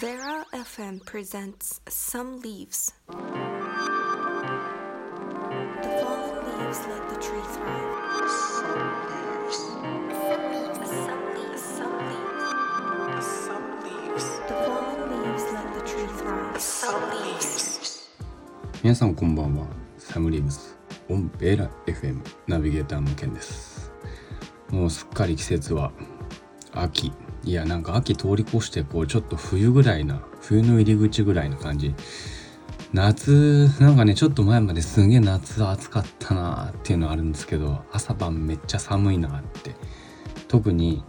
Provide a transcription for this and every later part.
Vera FM presents Some Leaves. The fallen leaves let the tree thrive. Some leaves. Some leaves. The fallen leaves let the tree thrive. Some leaves. 皆さんこんばんはサムリーブスオンベーラ FM ナビゲーターのケンですもうすっかり季節は秋いやなんか秋通り越してこうちょっと冬ぐらいな冬の入り口ぐらいな感じ。夏なんかねちょっと前まですげえ夏暑かったなっていうのはあるんですけど朝晩めっちゃ寒いなって。特に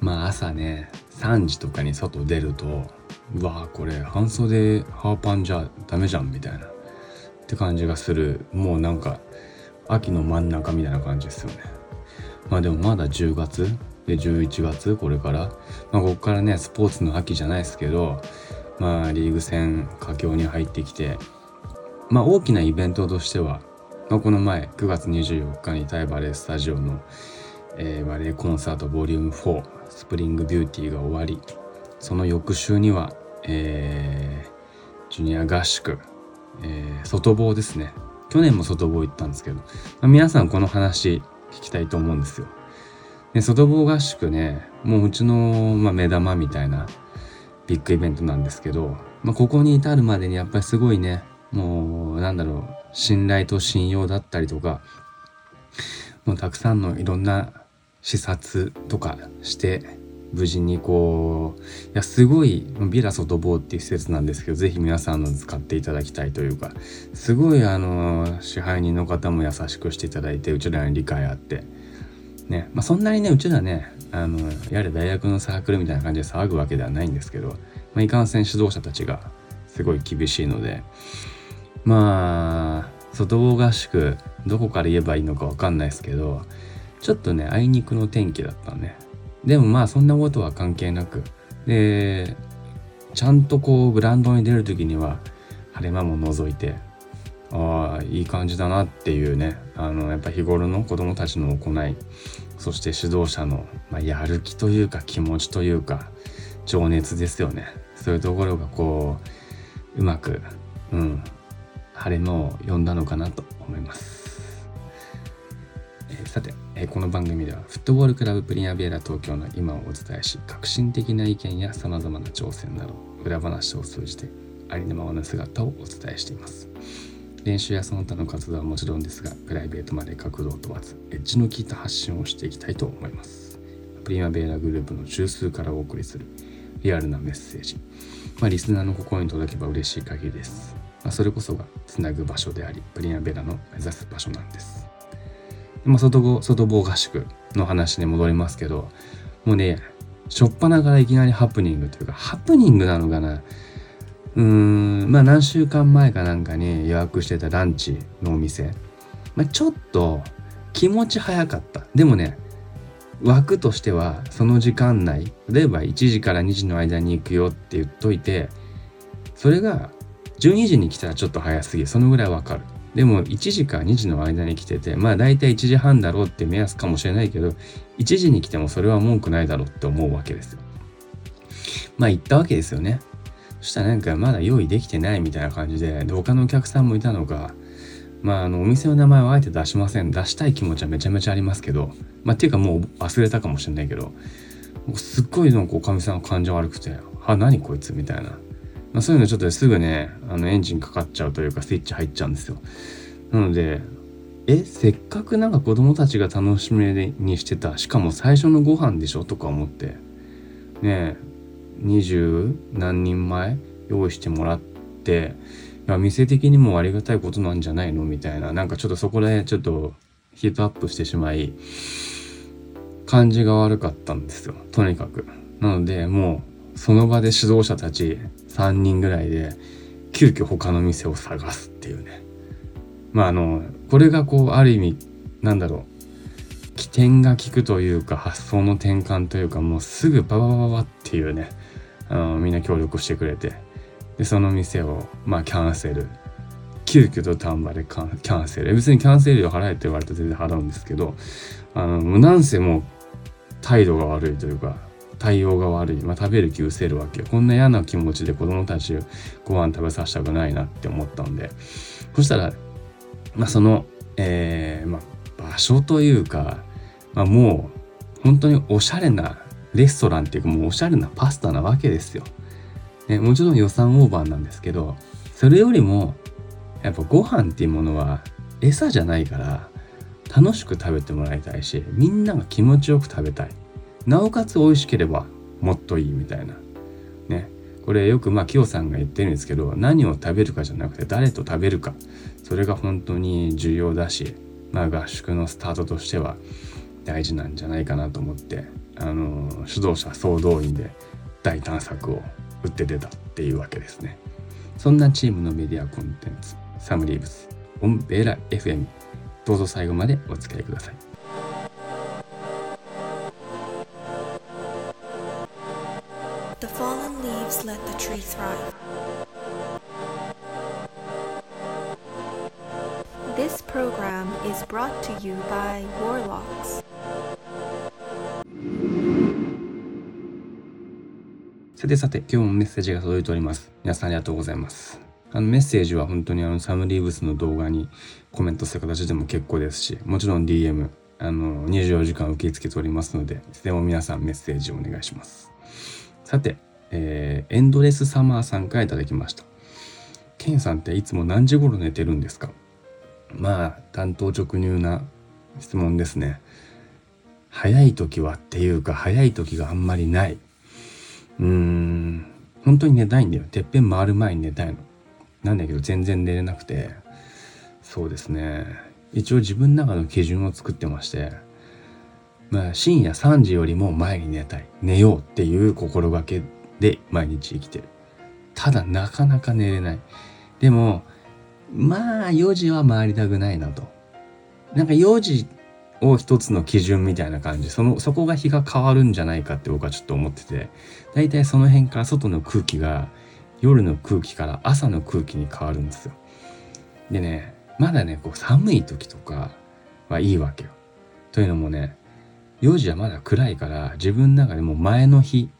まあ朝ね3時とかに外出るとうわーこれ半袖ハーパンじゃダメじゃんみたいな。って感じがする。もうなんか秋の真ん中みたいな感じですよね。まあでもまだ10月で11月これから。まあここからねスポーツの秋じゃないですけどまあリーグ戦佳境に入ってきてまあ大きなイベントとしては、まあ、この前9月24日にタイバレースタジオの、えーバレエコンサートボリューム4スプリングビューティーが終わりその翌週には、えージュニア合宿、えー外房ですね。去年も外房行ったんですけど、まあ皆さんこの話聞きたいと思うんですよ。で外房合宿ねもううちの、まあ、目玉みたいなビッグイベントなんですけど、まあ、ここに至るまでにやっぱりすごいねもうなんだろう信頼と信用だったりとかもうたくさんのいろんな視察とかして無事にこういやすごいビラ外房っていう施設なんですけどぜひ皆さんの使っていただきたいというかすごいあの支配人の方も優しくしていただいてうちらに理解あってねまあ、そんなにねうちらねあのやれ大学のサークルみたいな感じで騒ぐわけではないんですけど、まあ、いかんせん指導者たちがすごい厳しいのでまあ外合宿どこから言えばいいのかわかんないですけどちょっとねあいにくの天気だったね。でもまあそんなことは関係なくでちゃんとこうグラウンドに出る時には晴れ間も除いてああいい感じだなっていうねあのやっぱ日頃の子どもたちの行いそして指導者の、まあ、やる気というか気持ちというか情熱ですよねそういうところがこううまく、うん、晴れ間を呼んだのかなと思います。えーさて、えーこの番組ではフットボールクラブプリンアベーラ東京の今をお伝えし革新的な意見やさまざまな挑戦など裏話を通じてありのままの姿をお伝えしています。練習やその他の活動はもちろんですがプライベートまで角度を問わずエッジの効いた発信をしていきたいと思います。プリマベーラグループの中枢からお送りするリアルなメッセージ。まあリスナーの心に届けば嬉しい限りです、まあ、それこそがつなぐ場所でありプリマベーラの目指す場所なんです。まあ、外房外房合宿の話に戻りますけどもうね初っ端からいきなりハプニングというかハプニングなのかなうーんまあ何週間前かなんかに予約してたランチのお店、まあ、ちょっと気持ち早かった。でもね枠としてはその時間内例えば1時から2時の間に行くよって言っといてそれが12時に来たらちょっと早すぎそのぐらいわかる。でも1時か2時の間に来ててまあ大体1時半だろうって目安かもしれないけど1時に来てもそれは文句ないだろうって思うわけですよ。まあ行ったわけですよね。そしたらなんかまだ用意できてないみたいな感じでで他のお客さんもいたのかまああのお店の名前はあえて出しません。出したい気持ちはめちゃめちゃありますけどまあっていうかもう忘れたかもしれないけどすっごいなんかおかみさん感情悪くて「あ何こいつ」みたいな、まあ、そういうのちょっとすぐねあのエンジンかかっちゃうというかスイッチ入っちゃうんですよ。なのでえせっかくなんか子供たちが楽しみにしてたしかも最初のご飯でしょ？とか思って。ねえ。二十何人前用意してもらっていや店的にもありがたいことなんじゃないの？みたいな。なんかちょっとそこでちょっとヒートアップしてしまい感じが悪かったんですよ。とにかく。なのでもうその場で指導者たち3人ぐらいで急遽他の店を探すっていうね。まああのこれがこうある意味なんだろう。起点が効くというか発想の転換というかもうすぐバババババっていうね。あのみんな協力してくれて。でその店をまあキャンセル。急遽と丹波でキャンセル。別にキャンセル料払えって言われたら全然払うんですけどあのなんせもう態度が悪いというか対応が悪い、まあ、食べる気失せるわけこんな嫌な気持ちで子供たちご飯食べさせたくないなって思ったんで。そしたら、まあ、その、えーまあ、場所というか、まあ、もう本当におしゃれなレストランっていうかもうおしゃれなパスタなわけですよ。ね、もちろん予算オーバーなんですけどそれよりもやっぱご飯っていうものは餌じゃないから楽しく食べてもらいたいしみんなが気持ちよく食べたい。なおかつ美味しければもっといいみたいな。ねこれよくまあキヨさんが言ってるんですけど何を食べるかじゃなくて誰と食べるか。それが本当に重要だしまあ合宿のスタートとしては大事なんじゃないかなと思って。あの指導者総動員で大探索を打って出たっていうわけですね。そんなチームのメディアコンテンツサムリーブスオンベーラ FM どうぞ最後までお付き合いください。This program is brought to you by Warlocks. さてさて今日もメッセージが届いております。皆さんありがとうございます。あのメッセージは本当にあのサムリーブスの動画にコメントする形でも結構ですしもちろん DM あの24時間受け付けておりますのでいつでも皆さんメッセージをお願いします。さて、えーエンドレスサマーさんからいただきました。ケンさんっていつも何時頃寝てるんですか？まあ担当直入な質問ですね。早い時はっていうか早い時があんまりない。うーん。本当に寝たいんだよ。てっぺん回る前に寝たいの。なんだけど全然寝れなくて。そうですね。一応自分の中の基準を作ってまして。まあ深夜3時よりも前に寝たい。寝ようっていう心がけで毎日生きてる。ただなかなか寝れない。でもまあ4時は回りたくないなと。なんか4時を一つの基準みたいな感じ。そのそこが日が変わるんじゃないかって僕はちょっと思ってて。大体その辺から外の空気が夜の空気から朝の空気に変わるんですよ。でねまだねこう寒い時とかはいいわけよ。というのもね4時はまだ暗いから自分の中でも前の日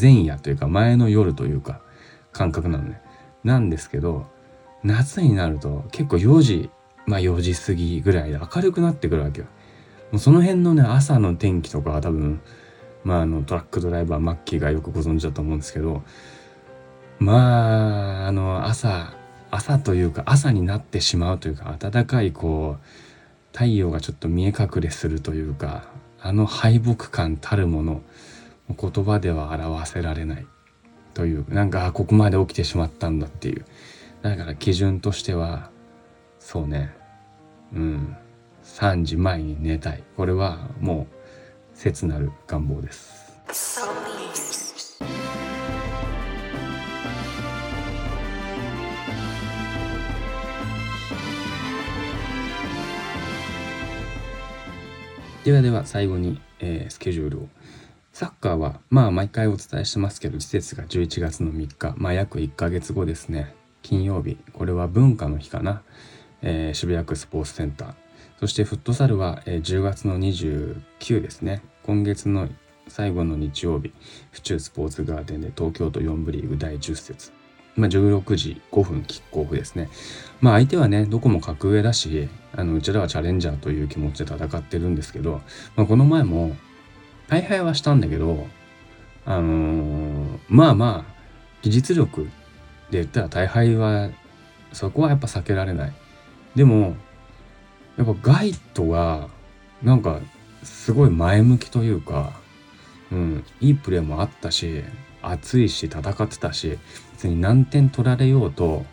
前夜というか前の夜というか感覚なのね。なんですけど夏になると結構4時まあ4時過ぎぐらいで明るくなってくるわけよ。もうその辺のね朝の天気とかは多分まああのトラックドライバーマッキーがよくご存知だと思うんですけどまああの朝朝というか朝になってしまうというか暖かいこう太陽がちょっと見え隠れするというかあの敗北感たるもの言葉では表せられないというなんかここまで起きてしまったんだっていう。だから基準としてはそうね。うん。3時前に寝たい。これはもう切なる願望です。ではでは最後に、えースケジュールを。サッカーはまあ毎回お伝えしてますけど季節が11月の3日まあ約1ヶ月後ですね。金曜日。これは文化の日かな、えー渋谷区スポーツセンター。そしてフットサルは、えー10月の29ですね今月の最後の日曜日府中スポーツガーデンで東京都4部リーグ第10節まあ、16時5分キックオフですね。まあ相手はね、どこも格上だし、あのうちらはチャレンジャーという気持ちで戦ってるんですけど、まあ、この前も大敗はしたんだけど、あのーまあまあ、技術力で言ったら大敗は、そこはやっぱ避けられない。でも、やっぱガイトが、なんか、すごい前向きというか、うん、いいプレーもあったし、熱いし、戦ってたし、別に何点取られようと、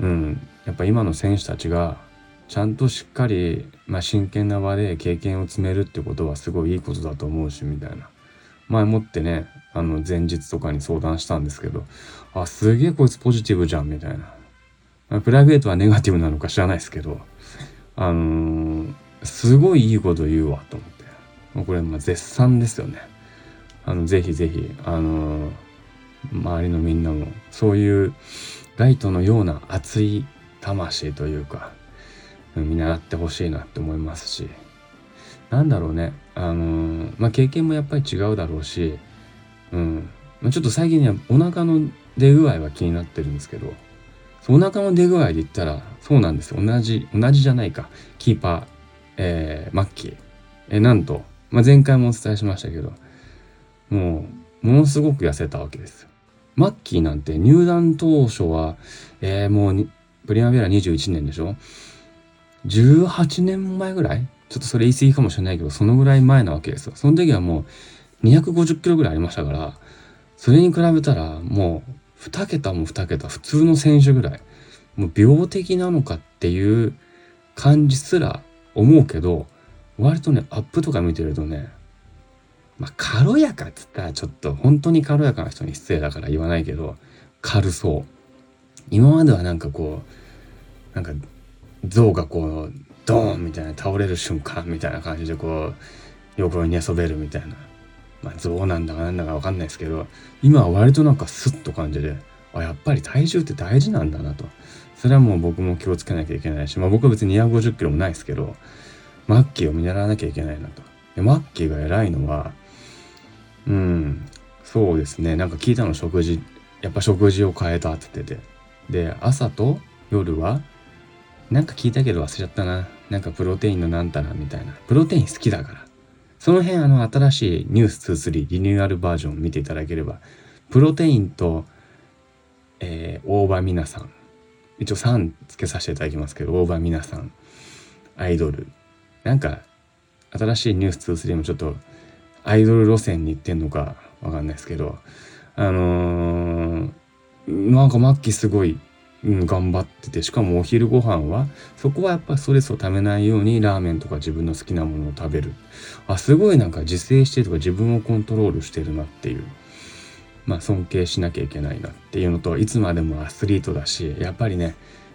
うん、やっぱ今の選手たちが、ちゃんとしっかり、まあ、真剣な場で経験を積めるってことはすごいいいことだと思うし、みたいな。前もってね、あの、前日とかに相談したんですけど、あ、すげえこいつポジティブじゃん、みたいな。プライベートはネガティブなのか知らないですけど、あのーすごいいいこと言うわ、と思って。もうこれ、まあ、絶賛ですよね。あの、ぜひぜひ、あのー周りのみんなも、そういうライトのような熱い魂というか、見習ってほしいなって思いますし、なんだろうねあのーまあ経験もやっぱり違うだろうしうんまあちょっと最近ねお腹の出具合は気になってるんですけどお腹の出具合で言ったらそうなんですよ。同じ同じじゃないか。キーパー、えーマッキー、えーなんと、まあ、前回もお伝えしましたけどもうものすごく痩せたわけです。よマッキーなんて入団当初は、えーもうプリマベラ21年でしょ？18年前ぐらい？ちょっとそれ言い過ぎかもしれないけどそのぐらい前なわけですよ。その時はもう250キロぐらいありましたからそれに比べたらもう2桁も2桁普通の選手ぐらいもう病的なのかっていう感じすら思うけど割とねアップとか見てるとねまあ軽やかっつったらちょっと本当に軽やかな人に失礼だから言わないけど軽そう。今まではなんかこうなんか象がこうドーンみたいな倒れる瞬間みたいな感じでこう横に寝そべるみたいな。まあ象なんだかなんだかわかんないですけど今は割となんかスッと感じであやっぱり体重って大事なんだなと。それはもう僕も気をつけなきゃいけないしまあ僕は別に250キロもないですけどマッキーを見習わなきゃいけないなと。でマッキーが偉いのはうんそうですね。なんか聞いたの食事やっぱ食事を変えたって言ってて。で朝と夜はなんか聞いたけど忘れちゃったな。なんかプロテインのなんたらみたいな。プロテイン好きだから。その辺あの新しいニュース23リニューアルバージョン見ていただければプロテインと、えー、大場美奈さん。一応3つけさせていただきますけど大場美奈さん。アイドル。なんか新しいニュース23もちょっとアイドル路線に行ってんのかわかんないですけど。あのーなんか末期すごい、うん、頑張っててしかもお昼ご飯はそこはやっぱストレスをためないようにラーメンとか自分の好きなものを食べる。あすごいなんか自制してるとか自分をコントロールしてるなっていう。まあ尊敬しなきゃいけないなっていうのといつまでもアスリートだしやっぱりね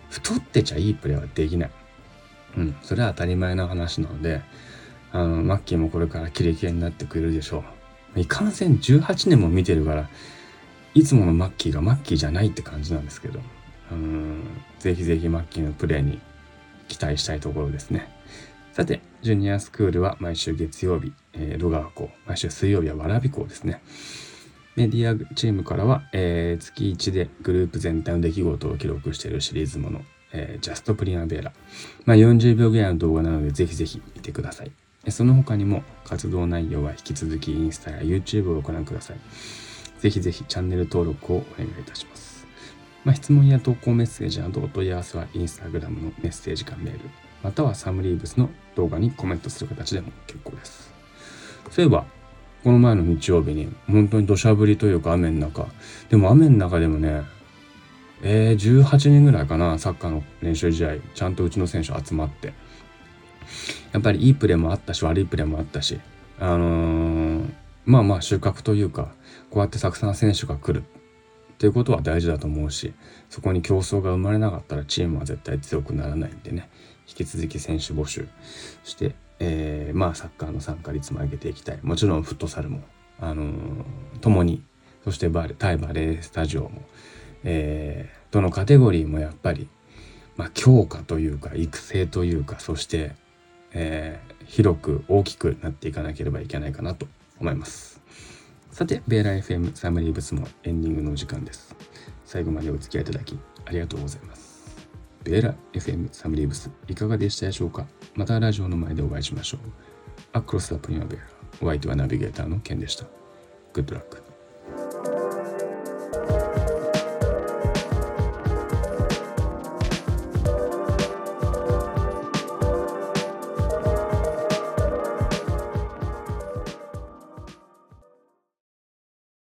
太ってちゃいいプレーはできない。うんそれは当たり前の話なのであのマッキーもこれからキレキレになってくれるでしょう。いかんせん18年も見てるからいつものマッキーがマッキーじゃないって感じなんですけど。うんぜひぜひマッキーのプレーに期待したいところですね。さてジュニアスクールは毎週月曜日、えー、戸川校毎週水曜日は蕨校ですね。メディアチームからは、えー月1でグループ全体の出来事を記録しているシリーズもの、えージャストプリマベーラ、まあ、40秒ぐらいの動画なのでぜひぜひ見てください。その他にも活動内容は引き続きインスタや YouTube をご覧ください。ぜひぜひチャンネル登録をお願いいたします。まあ、質問や投稿メッセージなどお問い合わせはインスタグラムのメッセージかメール、またはサムリーブスの動画にコメントする形でも結構です。そういえば、この前の日曜日に本当に土砂降りというか雨の中、でも雨の中でもね、えー、18人ぐらいかな、サッカーの練習試合、ちゃんとうちの選手集まって、やっぱりいいプレーもあったし、悪いプレーもあったし、あのーまあまあ収穫というか、こうやってたくさん選手が来る。っていうことは大事だと思うし、そこに競争が生まれなかったらチームは絶対強くならないんでね、引き続き選手募集して、えーまあサッカーの参加率も上げていきたい。もちろんフットサルも、あのー共に、そしてバレ対バレースタジオも、えーどのカテゴリーもやっぱり、まあ強化というか育成というか、そして、えー広く大きくなっていかなければいけないかなと思います。さて、ベーラ FM サムリーブスもエンディングのお時間です。最後までお付き合いいただきありがとうございます。ベーラ FM サムリーブスいかがでしたでしょうか？またラジオの前でお会いしましょう。アクロス・ザ・プリマベーラホワイトはナビゲーターのケンでした。グッドラック。